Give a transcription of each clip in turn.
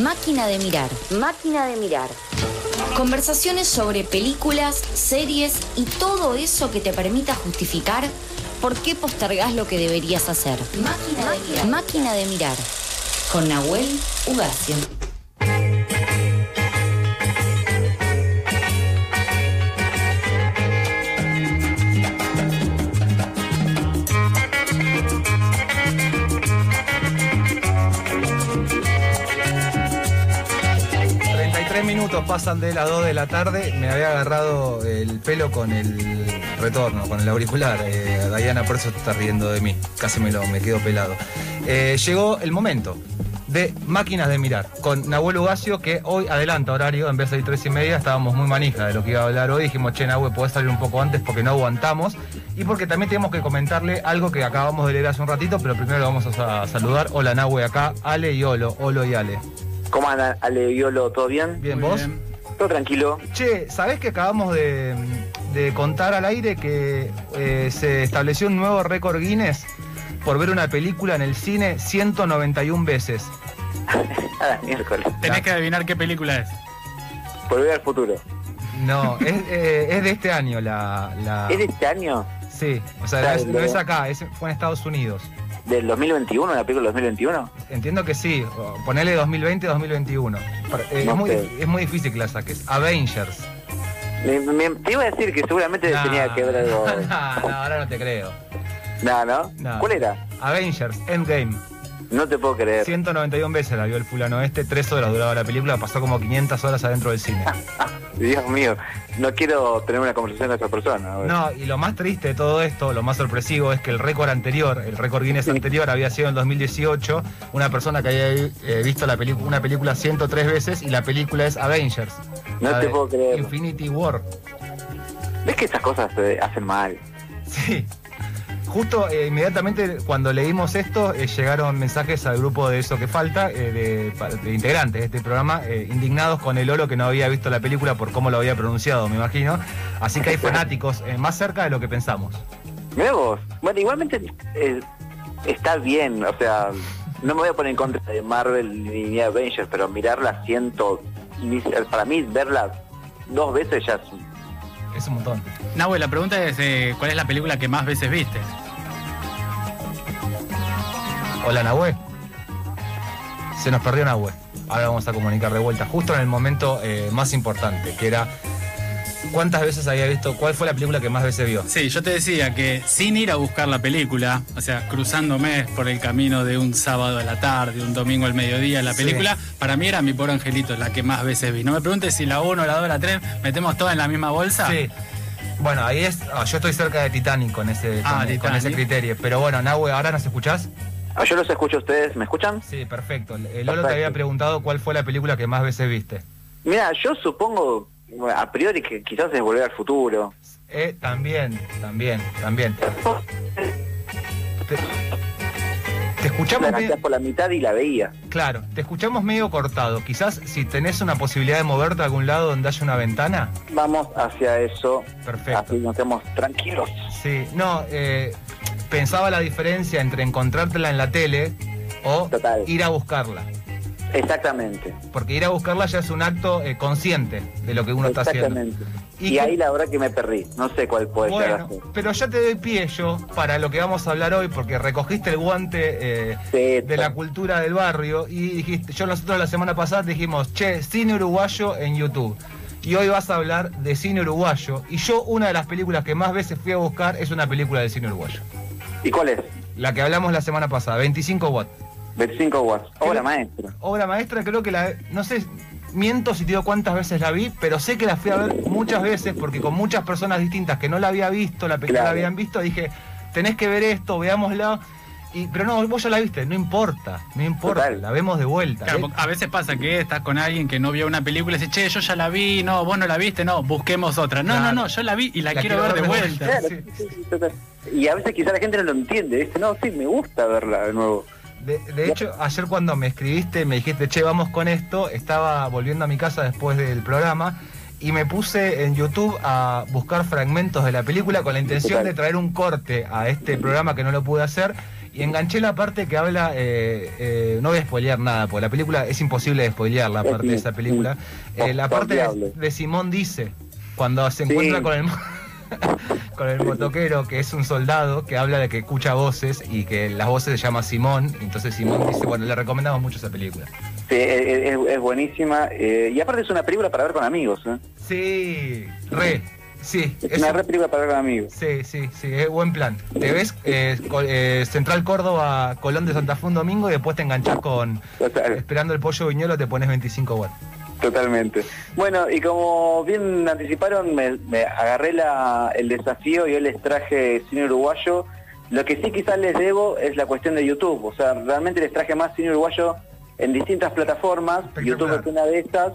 Máquina de mirar. Máquina de mirar. Conversaciones sobre películas, series y todo eso que te permita justificar por qué postergás lo que deberías hacer. Máquina de mirar. Máquina de mirar. Con Nahuel Ugacio. 33 minutos pasan de las 2 de la tarde. Me había agarrado el pelo con el retorno, con el auricular. Eh, Diana, por eso está riendo de mí. Casi me, lo, me quedo pelado. Eh, llegó el momento de máquinas de mirar con Nahuel Ugacio, que hoy adelanta horario, en vez de tres y media, estábamos muy manija de lo que iba a hablar hoy. Dijimos, che, Nahuel, podés salir un poco antes porque no aguantamos. Y porque también tenemos que comentarle algo que acabamos de leer hace un ratito, pero primero lo vamos a saludar. Hola, Nahue, acá, Ale y Olo, Olo y Ale. ¿Cómo andan, Ale y Olo? ¿Todo bien? Bien, ¿vos? Todo tranquilo. Che, ¿sabés que acabamos de, de contar al aire que eh, se estableció un nuevo récord Guinness por ver una película en el cine 191 veces? Ah, miércoles. Tenés que adivinar qué película es. Volver al futuro. No, es, eh, es de este año la, la- ¿Es de este año? Sí, o sea, no es acá, es- fue en Estados Unidos. ¿Del 2021? ¿La película del 2021? Entiendo que sí, ponele 2020-2021. Pero, eh, No es, muy, es muy difícil que la saques. Avengers. Me- me- te iba a decir que seguramente tenía que ver algo. No, no, ahora no te creo. No, ¿no? No. ¿Cuál era? Avengers, Endgame. No te puedo creer. 191 veces la vio el fulano este, 3 horas duraba la película, pasó como 500 horas adentro del cine. Dios mío, no quiero tener una conversación con esa persona. No, y lo más triste de todo esto, lo más sorpresivo, es que el récord anterior, el récord Guinness anterior había sido en 2018, una persona que había eh, visto la una película 103 veces y la película es Avengers. No te puedo creer. Infinity War. ¿Ves que esas cosas se hacen mal? Sí. Justo eh, inmediatamente cuando leímos esto, eh, llegaron mensajes al grupo de Eso que Falta, eh, de, integrantes de este programa, eh, indignados con el Olo que no había visto la película por cómo lo había pronunciado, me imagino. Así que hay fanáticos eh, más cerca de lo que pensamos. Mirá vos. Bueno, igualmente eh, está bien, o sea, no me voy a poner en contra de Marvel ni de Avengers, pero mirarla siento, ni- para mí verla dos veces ya es un- Es un montón. Nahue, la pregunta es, eh, ¿cuál es la película que más veces viste? Hola Nahue. Se nos perdió Nahue. Ahora vamos a comunicar de vuelta, justo en el momento eh, más importante, que era cuántas veces había visto, cuál fue la película que más veces vio. Sí, yo te decía que sin ir a buscar la película, o sea, cruzándome por el camino de un sábado a la tarde, un domingo al mediodía, la Sí. película, para mí era Mi Pobre Angelito, la que más veces vi. No me preguntes si la 1, la 2, la 3, metemos todas en la misma bolsa. Sí. Bueno, ahí es. ah, yo estoy cerca de Titanic con ese, Ah, con, con Titanic. ese criterio. Pero bueno, Nahue, ¿ahora nos escuchás? Ah, Yo los escucho a ustedes, ¿me escuchan? Sí, perfecto. Lolo te había preguntado cuál fue la película que más veces viste. Mira, yo supongo a priori que quizás es volver al futuro. Eh, también, también, también. Escuchamos La por la mitad y la veía. claro, te escuchamos medio cortado. Quizás si tenés una posibilidad de moverte a algún lado donde haya una ventana. Vamos hacia eso, Perfecto. así nos quedamos tranquilos. Sí, no, eh, pensaba la diferencia entre encontrártela en la tele o Total. ir a buscarla. Exactamente. Porque ir a buscarla ya es un acto eh, consciente de lo que uno está haciendo. Exactamente. ¿Y ahí la verdad que me perdí. No sé cuál puede Bueno, ser. pero ya te doy pie yo para lo que vamos a hablar hoy, porque recogiste el guante eh, Sí, de la cultura del barrio y dijiste, yo nosotros la semana pasada dijimos, che, cine uruguayo en YouTube. Y hoy vas a hablar de cine uruguayo. Y yo una de las películas que más veces fui a buscar es una película de cine uruguayo. ¿Y cuál es? La que hablamos la semana pasada, 25 watts. 25 watts. Obra Creo- maestra. Obra maestra, creo que la. No sé, miento si te digo cuántas veces la vi, pero sé que la fui a ver muchas veces porque con muchas personas distintas que no la había visto, la película la habían visto, dije, tenés que ver esto, veámosla. Y, pero no, vos ya la viste, no importa, no importa, Total. la vemos de vuelta. Claro, ¿eh? a veces pasa que estás con alguien que no vio una película y dice, che, yo ya la vi, no, vos no la viste, no, busquemos otra. No, Claro. no, no, yo la vi y la, La quiero, quiero ver de ver de vuelta. vuelta. Claro, sí. sí, sí, total. Y a veces quizá la gente no lo entiende. Dice, no, sí, me gusta verla de nuevo. De, de hecho, ayer cuando me escribiste, me dijiste, che, vamos con esto, estaba volviendo a mi casa después del programa y me puse en YouTube a buscar fragmentos de la película con la intención de traer un corte a este programa que no lo pude hacer Y enganché la parte que habla, eh, eh, no voy a spoilear nada, porque la película es imposible de spoilear la parte de esa película. Eh, la parte de, de Simón dice, cuando se encuentra con el con el motoquero, que es un soldado que habla de que escucha voces y que las voces se llama Simón. Entonces Simón dice, bueno, le recomendamos mucho esa película. Sí, es, buenísima. y aparte es una película para ver con amigos. ¿eh? Sí, re. Sí, es una re película para ver con amigos. Sí, sí, sí, es buen plan. Te ves eh, Central Córdoba, Colón de Santa Fe un domingo y después te enganchás con Esperando el pollo viñolo, te pones 25 watts. Totalmente. Bueno, y como bien anticiparon, me, agarré la, el desafío y hoy les traje cine uruguayo. Lo que sí quizás les debo es la cuestión de YouTube. O sea, realmente les traje más cine uruguayo en distintas plataformas. YouTube es una de estas.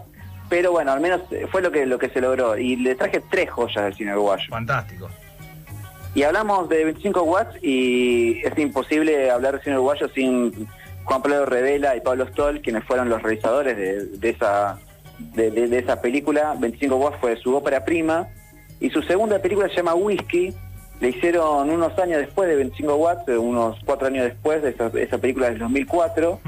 Pero bueno, al menos fue lo que, lo que se logró. Y les traje tres joyas del cine uruguayo. Fantástico. Y hablamos de 25 watts y es imposible hablar de cine uruguayo sin Juan Pablo Revela y Pablo Stoll, quienes fueron los realizadores de esa de, esa película, 25 watts fue su ópera prima, y su segunda película se llama Whisky, le hicieron unos años después de 25 watts, eh, unos cuatro años después de esa, esa película del 2004,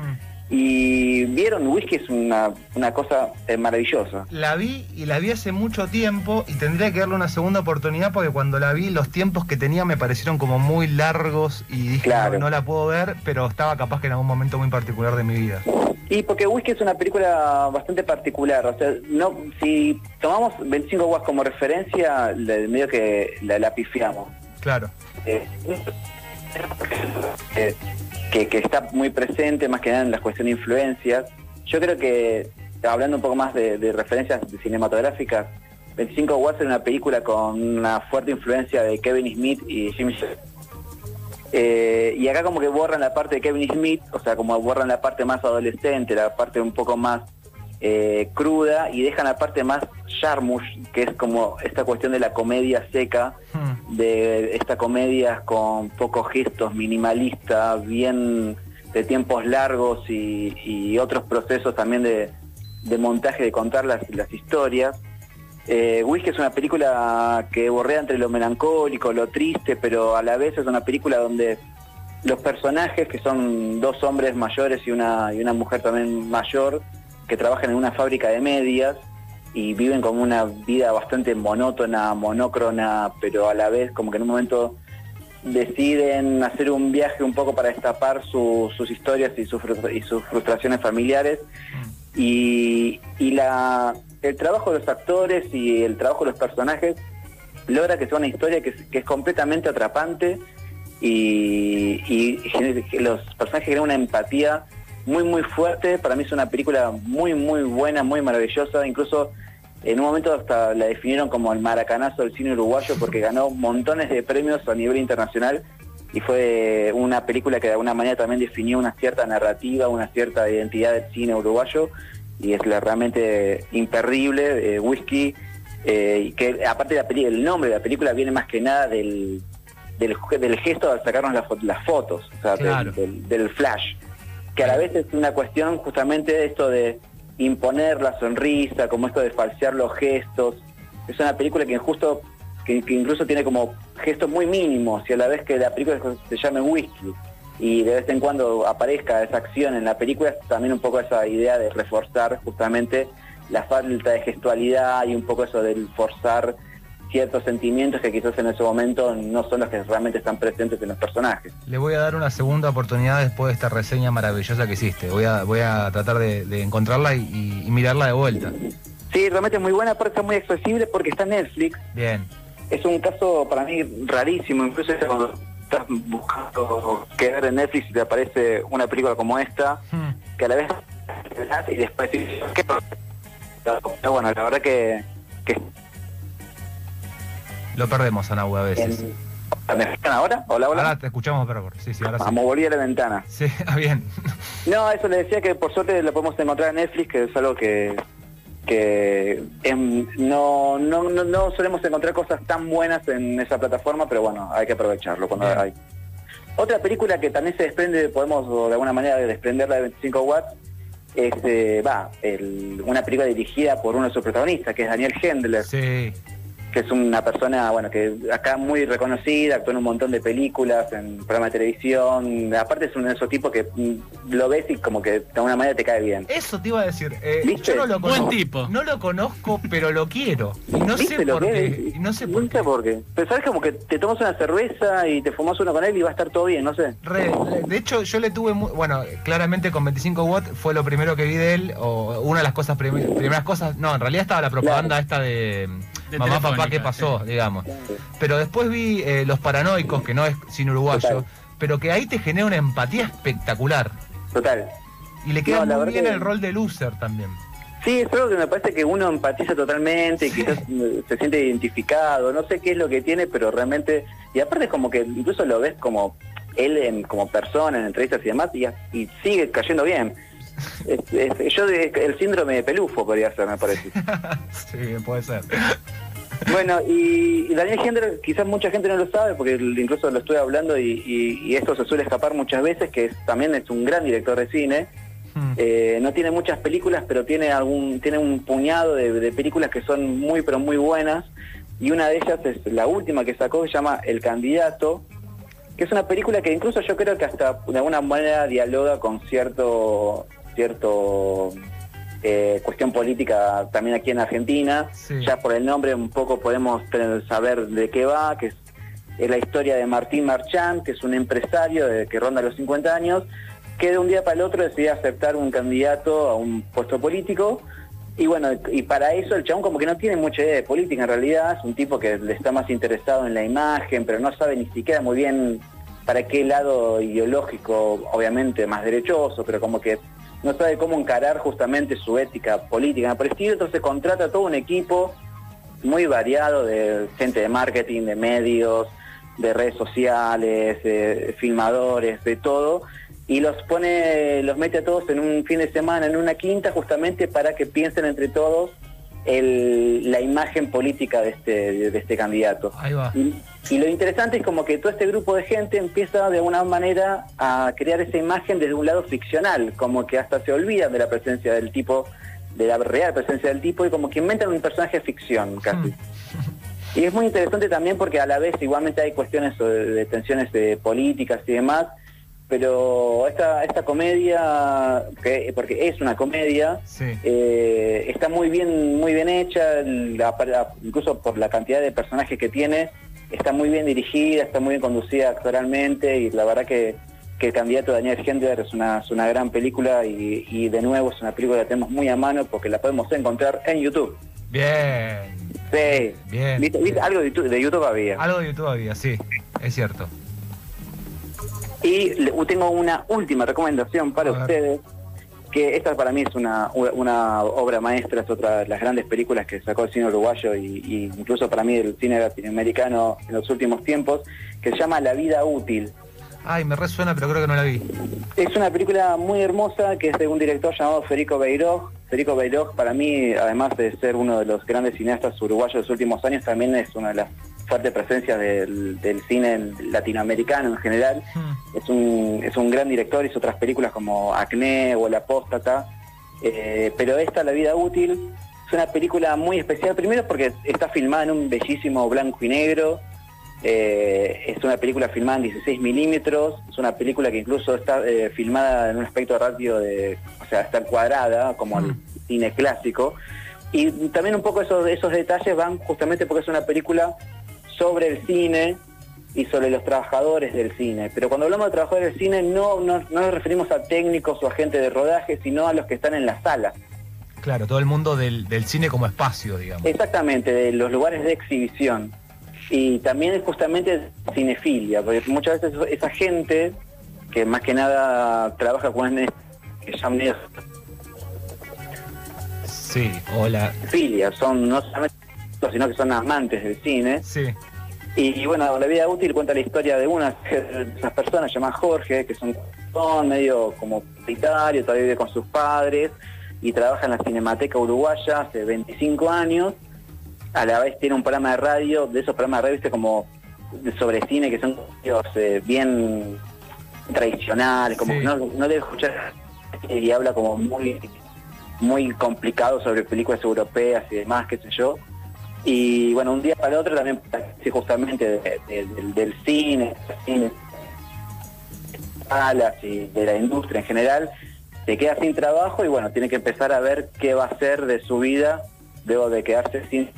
y vieron, Whisky es una, una cosa eh, maravillosa. La vi y la vi hace mucho tiempo y tendría que darle una segunda oportunidad porque cuando la vi los tiempos que tenía me parecieron como muy largos y dije no, la puedo ver, pero estaba capaz que en algún momento muy particular de mi vida. Y porque Whisky es una película bastante particular, o sea, no, si tomamos 25 Watts como referencia, medio que la, pifiamos. Claro. Eh, eh, que, está muy presente, más que nada en las cuestiones de influencias. Yo creo que, hablando un poco más de, referencias cinematográficas, 25 Watts es una película con una fuerte influencia de Kevin Smith y Jimmy eh, y acá como que borran la parte de Kevin Smith, o sea, como borran la parte más adolescente, la parte un poco más eh, cruda y dejan la parte más charmush, que es como esta cuestión de la comedia seca, hmm. de esta comedia con pocos gestos, minimalista, bien de tiempos largos y, otros procesos también de, montaje, de contar las, historias. Eh, Whisky es una película que borrea entre lo melancólico, lo triste, pero a la vez es una película donde los personajes, que son dos hombres mayores y una, y una mujer también mayor, que trabajan en una fábrica de medias y viven como una vida bastante monótona, monócrona, pero a la vez como que en un momento deciden hacer un viaje un poco para destapar sus historias y, sus frustraciones familiares. Y, la, el trabajo de los actores y el trabajo de los personajes logra que sea una historia que es, completamente atrapante y, los personajes generan una empatía muy, muy fuerte. Para mí es una película muy, muy buena, muy maravillosa. Incluso en un momento hasta la definieron como el maracanazo del cine uruguayo porque ganó montones de premios a nivel internacional y fue una película que de alguna manera también definió una cierta narrativa, una cierta identidad del cine uruguayo y es realmente imperdible. Eh, whisky, eh, que aparte de la el nombre de la película viene más que nada del, del, gesto de sacarnos las, fotos, o sea, del flash que a la vez es una cuestión justamente de esto de imponer la sonrisa, como esto de falsear los gestos. Es una película que justo que, incluso tiene como gestos muy mínimos y a la vez que la película se llame whisky y de vez en cuando aparezca esa acción en la película, también un poco esa idea de reforzar justamente la falta de gestualidad y un poco eso del forzar ciertos sentimientos que quizás en ese momento no son los que realmente están presentes en los personajes. Le voy a dar una segunda oportunidad después de esta reseña maravillosa que hiciste. Voy a, voy a tratar de, encontrarla y, mirarla de vuelta. Sí, realmente es muy buena, aparte está muy accesible porque está en Netflix. Bien. Es un caso para mí rarísimo, incluso cuando estás buscando quedar en Netflix y te aparece una película como esta, hmm. que a la vez y después ¿qué? bueno, la verdad que, que lo perdemos, Anahu, a veces. ¿Me escuchan ahora? Hola, hola. Ahora te escuchamos, pero sí, sí, ahora sí. Vamos, volví a la ventana. Sí, ah, bien. No, eso le decía que por suerte lo podemos encontrar en Netflix, que es algo que que no, no, no, solemos encontrar cosas tan buenas en esa plataforma, pero bueno, hay que aprovecharlo cuando hay. Otra película que también se desprende, podemos de alguna manera desprenderla de 25 watts, es eh, va, una película dirigida por uno de sus protagonistas, que es Daniel Hendler. Sí que es una persona, bueno, que acá muy reconocida, actuó en un montón de películas, en programas de televisión. Aparte es uno de esos tipos que mm, lo ves y como que de alguna manera te cae bien. Eso te iba a decir. eh, ¿Viste? yo no lo Buen tipo. No lo conozco, pero lo quiero. Y no ¿Viste sé lo por que qué. y No sé por qué. por qué. Pero sabes como que te tomas una cerveza y te fumas uno con él y va a estar todo bien, no sé. Re- de hecho, yo le tuve, mu- bueno, claramente con 25 watts fue lo primero que vi de él, o una de las cosas, prim- primeras cosas, no, en realidad estaba la propaganda esta de, De mamá, papá, ¿qué pasó? sí. digamos. Pero después vi eh, Los Paranoicos, que no es sin uruguayo, Total. pero que ahí te genera una empatía espectacular. Total. Y le queda No, la muy verdad bien que- el rol de loser también. Sí, es algo que me parece que uno empatiza totalmente y quizás eh, se siente identificado, no sé qué es lo que tiene, pero realmente, y aparte es como que incluso lo ves como él en- como persona en entrevistas y demás y, y sigue cayendo bien. Es- es- yo de- el síndrome de pelufo podría ser, me parece. sí, puede ser. Bueno, y, y Daniel Hendler, quizás mucha gente no lo sabe, porque incluso lo estuve hablando y, y- y esto se suele escapar muchas veces, que es- también es un gran director de cine. Hmm. Eh, no tiene muchas películas, pero tiene algún tiene un puñado de, de películas que son muy, pero muy buenas. Y una de ellas es la última que sacó, que se llama El Candidato, que es una película que incluso yo creo que hasta de alguna manera dialoga con cierto cierto eh, cuestión política también aquí en Argentina. Sí. Ya por el nombre un poco podemos tener- saber de qué va, que es, es la historia de Martín Marchán, que es un empresario de- que ronda los 50 años, que de un día para el otro decide aceptar un candidato a un puesto político. Y bueno, y para eso el chabón como que no tiene mucha idea de política en realidad, es un tipo que le está más interesado en la imagen, pero no sabe ni siquiera muy bien para qué lado ideológico, obviamente más derechoso, pero como que no sabe cómo encarar justamente su ética política por el entonces contrata todo un equipo muy variado de gente de marketing, de medios, de redes sociales, de filmadores, de todo, y los pone, los mete a todos en un fin de semana, en una quinta, justamente para que piensen entre todos el- la imagen política de este, de este candidato. Ahí va. Y, y lo interesante es como que todo este grupo de gente empieza de alguna manera a crear esa imagen desde un lado ficcional, como que hasta se olvidan de la presencia del tipo, de la real presencia del tipo, y como que inventan un personaje de ficción casi. Mm. Y es muy interesante también porque a la vez igualmente hay cuestiones de, de tensiones eh, políticas y demás, pero esta, esta comedia, que, porque es una comedia, Sí. eh, está muy bien, muy bien hecha, la- la- incluso por la cantidad de personajes que tiene, está muy bien dirigida, está muy bien conducida actoralmente y la verdad que, que el candidato Daniel Hendler es una, es una gran película y, y de nuevo es una película que tenemos muy a mano porque la podemos encontrar en YouTube. Bien. Sí. Bien, ¿Viste- viste? Algo de YouTube, de YouTube había. Algo de YouTube había, sí, es cierto. Y le- tengo una última recomendación para ustedes, que esta para mí es una, una obra maestra, es otra de las grandes películas que sacó el cine uruguayo y, y incluso para mí el cine latinoamericano en los últimos tiempos, que se llama La vida útil. Ay, me resuena, pero creo que no la vi. Es una película muy hermosa que es de un director llamado Federico Beiroj. Federico Beiroj para mí, además de ser uno de los grandes cineastas uruguayos de los últimos años, también es una de las fuertes presencias del, del cine latinoamericano en general. Hmm. Es un, es un gran director, hizo otras películas como Acné o El Apóstata, eh, pero esta, La Vida Útil, es una película muy especial, primero porque está filmada en un bellísimo blanco y negro, eh, es una película filmada en 16 milímetros, es una película que incluso está eh, filmada en un aspecto radio de, o sea, está cuadrada, como el Mm. cine clásico, y también un poco esos, esos detalles van justamente porque es una película sobre el cine y sobre los trabajadores del cine. Pero cuando hablamos de trabajadores del cine no, no, no nos referimos a técnicos o a gente de rodaje, sino a los que están en la sala. Claro, todo el mundo del, del cine como espacio, digamos. Exactamente, de los lugares de exhibición. Y también justamente cinefilia, porque muchas veces esa gente que más que nada trabaja con que llaman Sí, hola. filia, son no solamente sino que son amantes del cine. Sí, Y bueno, la vida útil cuenta la historia de una de esas personas llamada Jorge, que son son medio como solitario, todavía vive con sus padres y trabaja en la Cinemateca Uruguaya hace 25 años. A la vez tiene un programa de radio, de esos programas de radio, viste, como sobre cine, que son eh, bien tradicionales, como Sí. que no, no debe escuchar y habla como muy muy complicado sobre películas europeas y demás, qué sé yo. Y bueno, un día para el otro también, sí, justamente de- de- del, del cine, cine, salas y de la industria en general, se queda sin trabajo y bueno, tiene que empezar a ver qué va a hacer de su vida luego de quedarse sin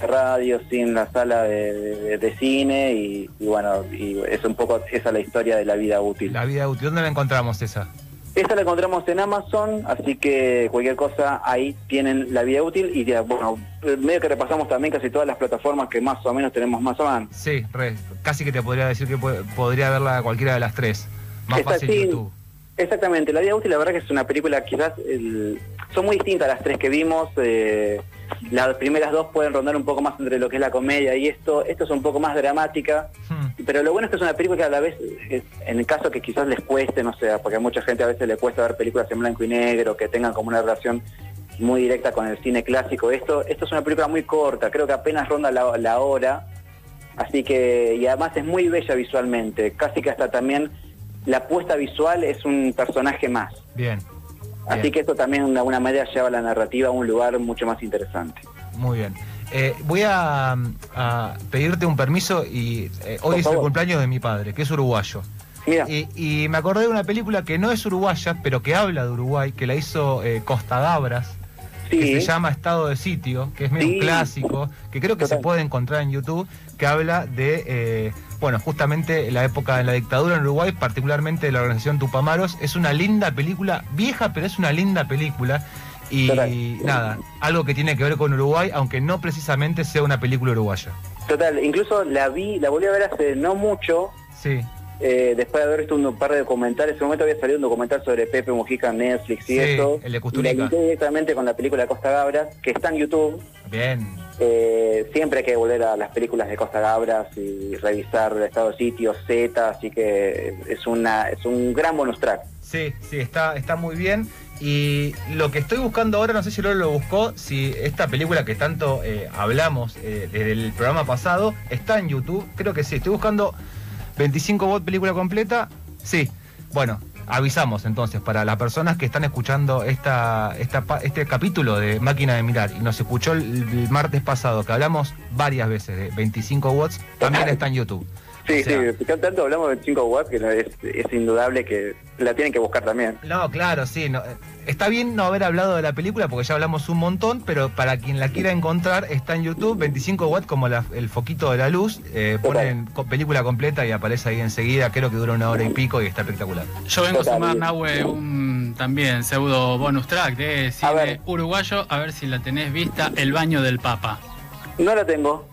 radio, sin la sala de cine y, y bueno, y es un poco esa la historia de la vida útil. La vida útil. ¿Dónde la encontramos esa? Esta la encontramos en Amazon, así que cualquier cosa ahí tienen la vida útil y ya, bueno, medio que repasamos también casi todas las plataformas que más o menos tenemos más o menos. Sí, re, casi que te podría decir que po- podría verla cualquiera de las tres. Más Esta fácil sí, YouTube. Exactamente, La Vida Útil la verdad que es una película quizás el- son muy distintas las tres que vimos, eh, las primeras dos pueden rondar un poco más entre lo que es la comedia y esto, esto es un poco más dramática, Hmm. Pero lo bueno es que es una película que a la vez, es- en el caso que quizás les cueste, no sé, porque a mucha gente a veces le cuesta ver películas en blanco y negro, que tengan como una relación muy directa con el cine clásico, esto, esto es una película muy corta, creo que apenas ronda la, la hora, así que, y además es muy bella visualmente, casi que hasta también la puesta visual es un personaje más. Bien. Así bien, que esto también de alguna manera lleva la narrativa a un lugar mucho más interesante. Muy bien. Eh, voy a, a pedirte un permiso y eh, hoy es el cumpleaños de mi padre, que es uruguayo. Mira, Y, y me acordé de una película que no es uruguaya, pero que habla de Uruguay, que la hizo eh, Costa que se llama Estado de Sitio, que es medio Sí. un clásico, que creo que se puede encontrar en YouTube, que habla de, eh, bueno, justamente la época de la dictadura en Uruguay, particularmente de la organización Tupamaros. Es una linda película, vieja, pero es una linda película. Y Total. nada, algo que tiene que ver con Uruguay, aunque no precisamente sea una película uruguaya. total, incluso la vi, la volví a ver hace no mucho, Sí, eh, después de haber visto un par de documentales, en ese momento había salido un documental sobre Pepe Mujica en Netflix y Sí, eso. el de y Kusturica. la linké directamente con la película Costa Gabras, que está en YouTube. bien. Eh, siempre hay que volver a las películas de Costa Gabras y revisar el estado de sitio, Z, así que es una es un gran bonus track. Sí, sí, está, está muy bien. Y lo que estoy buscando ahora, no sé si Lolo lo buscó, si esta película que tanto eh, hablamos eh, desde el programa pasado está en YouTube. Creo que sí. Estoy buscando 25 bot película completa. Sí. Bueno, avisamos entonces para las personas que están escuchando esta, esta, este capítulo de Máquina de Mirar y nos escuchó el, el martes pasado que hablamos varias veces de 25 watts, también está en YouTube. Sí, O sea, sí, tanto hablamos de 5 watts que no- es, es indudable que la tienen que buscar también. No, claro, sí. no, eh, está bien no haber hablado de la película porque ya hablamos un montón, pero para quien la quiera encontrar está en YouTube, 25 watts como la- el foquito de la luz. eh, ponen co- película completa y aparece ahí enseguida. Creo que dura una hora y pico y está espectacular. Yo vengo a sumar, Nahue, un también pseudo bonus track de cine uruguayo, a ver si la tenés vista, El baño del Papa. No la tengo.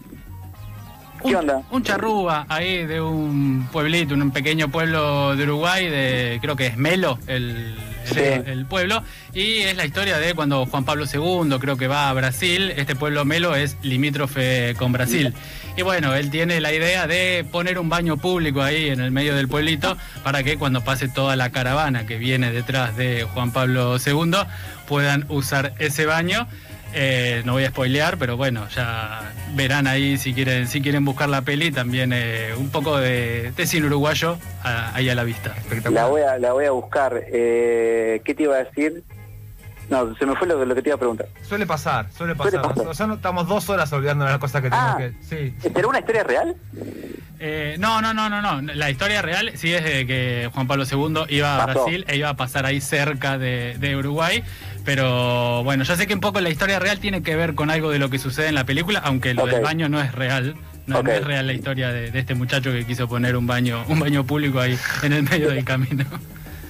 ¿Qué un, onda? Un charrúa ahí de un pueblito, un pequeño pueblo de Uruguay, de creo que es Melo, el, el- el pueblo, y es la historia de cuando Juan Pablo II creo que va a Brasil, este pueblo Melo es limítrofe con Brasil. Y bueno, él tiene la idea de poner un baño público ahí en el medio del pueblito para que cuando pase toda la caravana que viene detrás de Juan Pablo II puedan usar ese baño. Eh, no voy a spoilear, pero bueno, ya verán ahí si quieren, si quieren buscar la peli, también eh, un poco de, de cine uruguayo a- ahí a la vista. La voy a, la voy a buscar. Eh, ¿Qué te iba a decir? No, se me fue lo, lo que te iba a preguntar. Suele pasar, suele pasar. Suele pasar. Nosotros estamos dos horas olvidando las cosas que tenemos Ah. que. Sí. ¿Será una historia real? Eh, no, no, no, no, no. La historia real sí es de que Juan Pablo II iba a Pasó. Brasil e iba a pasar ahí cerca de, de Uruguay. Pero bueno, yo sé que un poco la historia real tiene que ver con algo de lo que sucede en la película, aunque lo del baño no es real. No, es real la historia de, de este muchacho que quiso poner un baño, un baño público ahí en el medio del camino.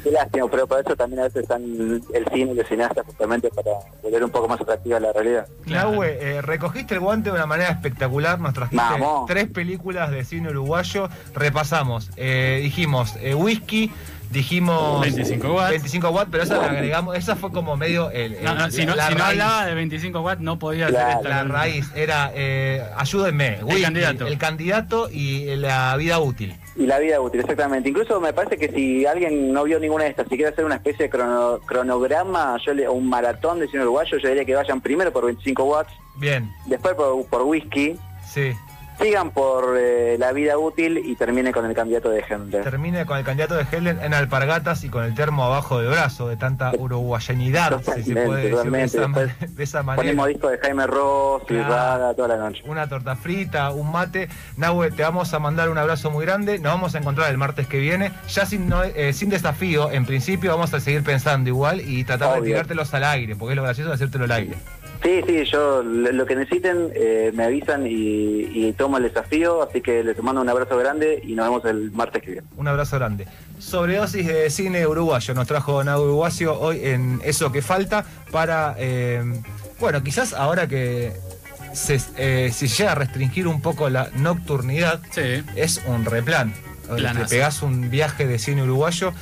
Qué lástima, pero por eso también a veces están el cine y los cineastas justamente para volver un poco más atractiva la realidad. Claro. Nahue, eh, recogiste el guante de una manera espectacular. Nos trajiste Vamos. tres películas de cine uruguayo. Repasamos. Eh, dijimos eh, whisky. Dijimos 25 watts. 25 watts, pero esa la agregamos. Esa fue como medio el, el- No, no, si no, la si no hablaba de 25 watts, no podía La- hacer esta La raíz era, eh, ayúdenme, whisky, candidato. el candidato y la vida útil. Y la vida útil, exactamente. Incluso me parece que si alguien no vio ninguna de estas, si quiere hacer una especie de crono- cronograma yo le, o un maratón de cine uruguayo, yo diría que vayan primero por 25 watts, Bien, después por, por whisky, sí. Sigan por eh, la vida útil y termine con el candidato de gente. Termine con el candidato de Helen en alpargatas y con el termo abajo del brazo, de tanta uruguayanidad, si se puede decir de esa, de esa, manera. Ponemos disco de Jaime Ross y toda la noche. Una torta frita, un mate. Nahue, te vamos a mandar un abrazo muy grande. Nos vamos a encontrar el martes que viene, ya sin, eh, sin desafío. En principio vamos a seguir pensando igual y tratar de tirártelos al aire, porque es lo gracioso de hacértelo al aire. Sí, sí, yo lo que necesiten eh, me avisan y, tomo el desafío, así que les mando un abrazo grande y nos vemos el martes que viene. Un abrazo grande. Sobredosis de cine uruguayo nos trajo Nago Uruguayo hoy en Eso que falta para, eh, bueno, quizás ahora que se, eh, si llega a restringir un poco la nocturnidad, es un replan. Te pegás un viaje de cine uruguayo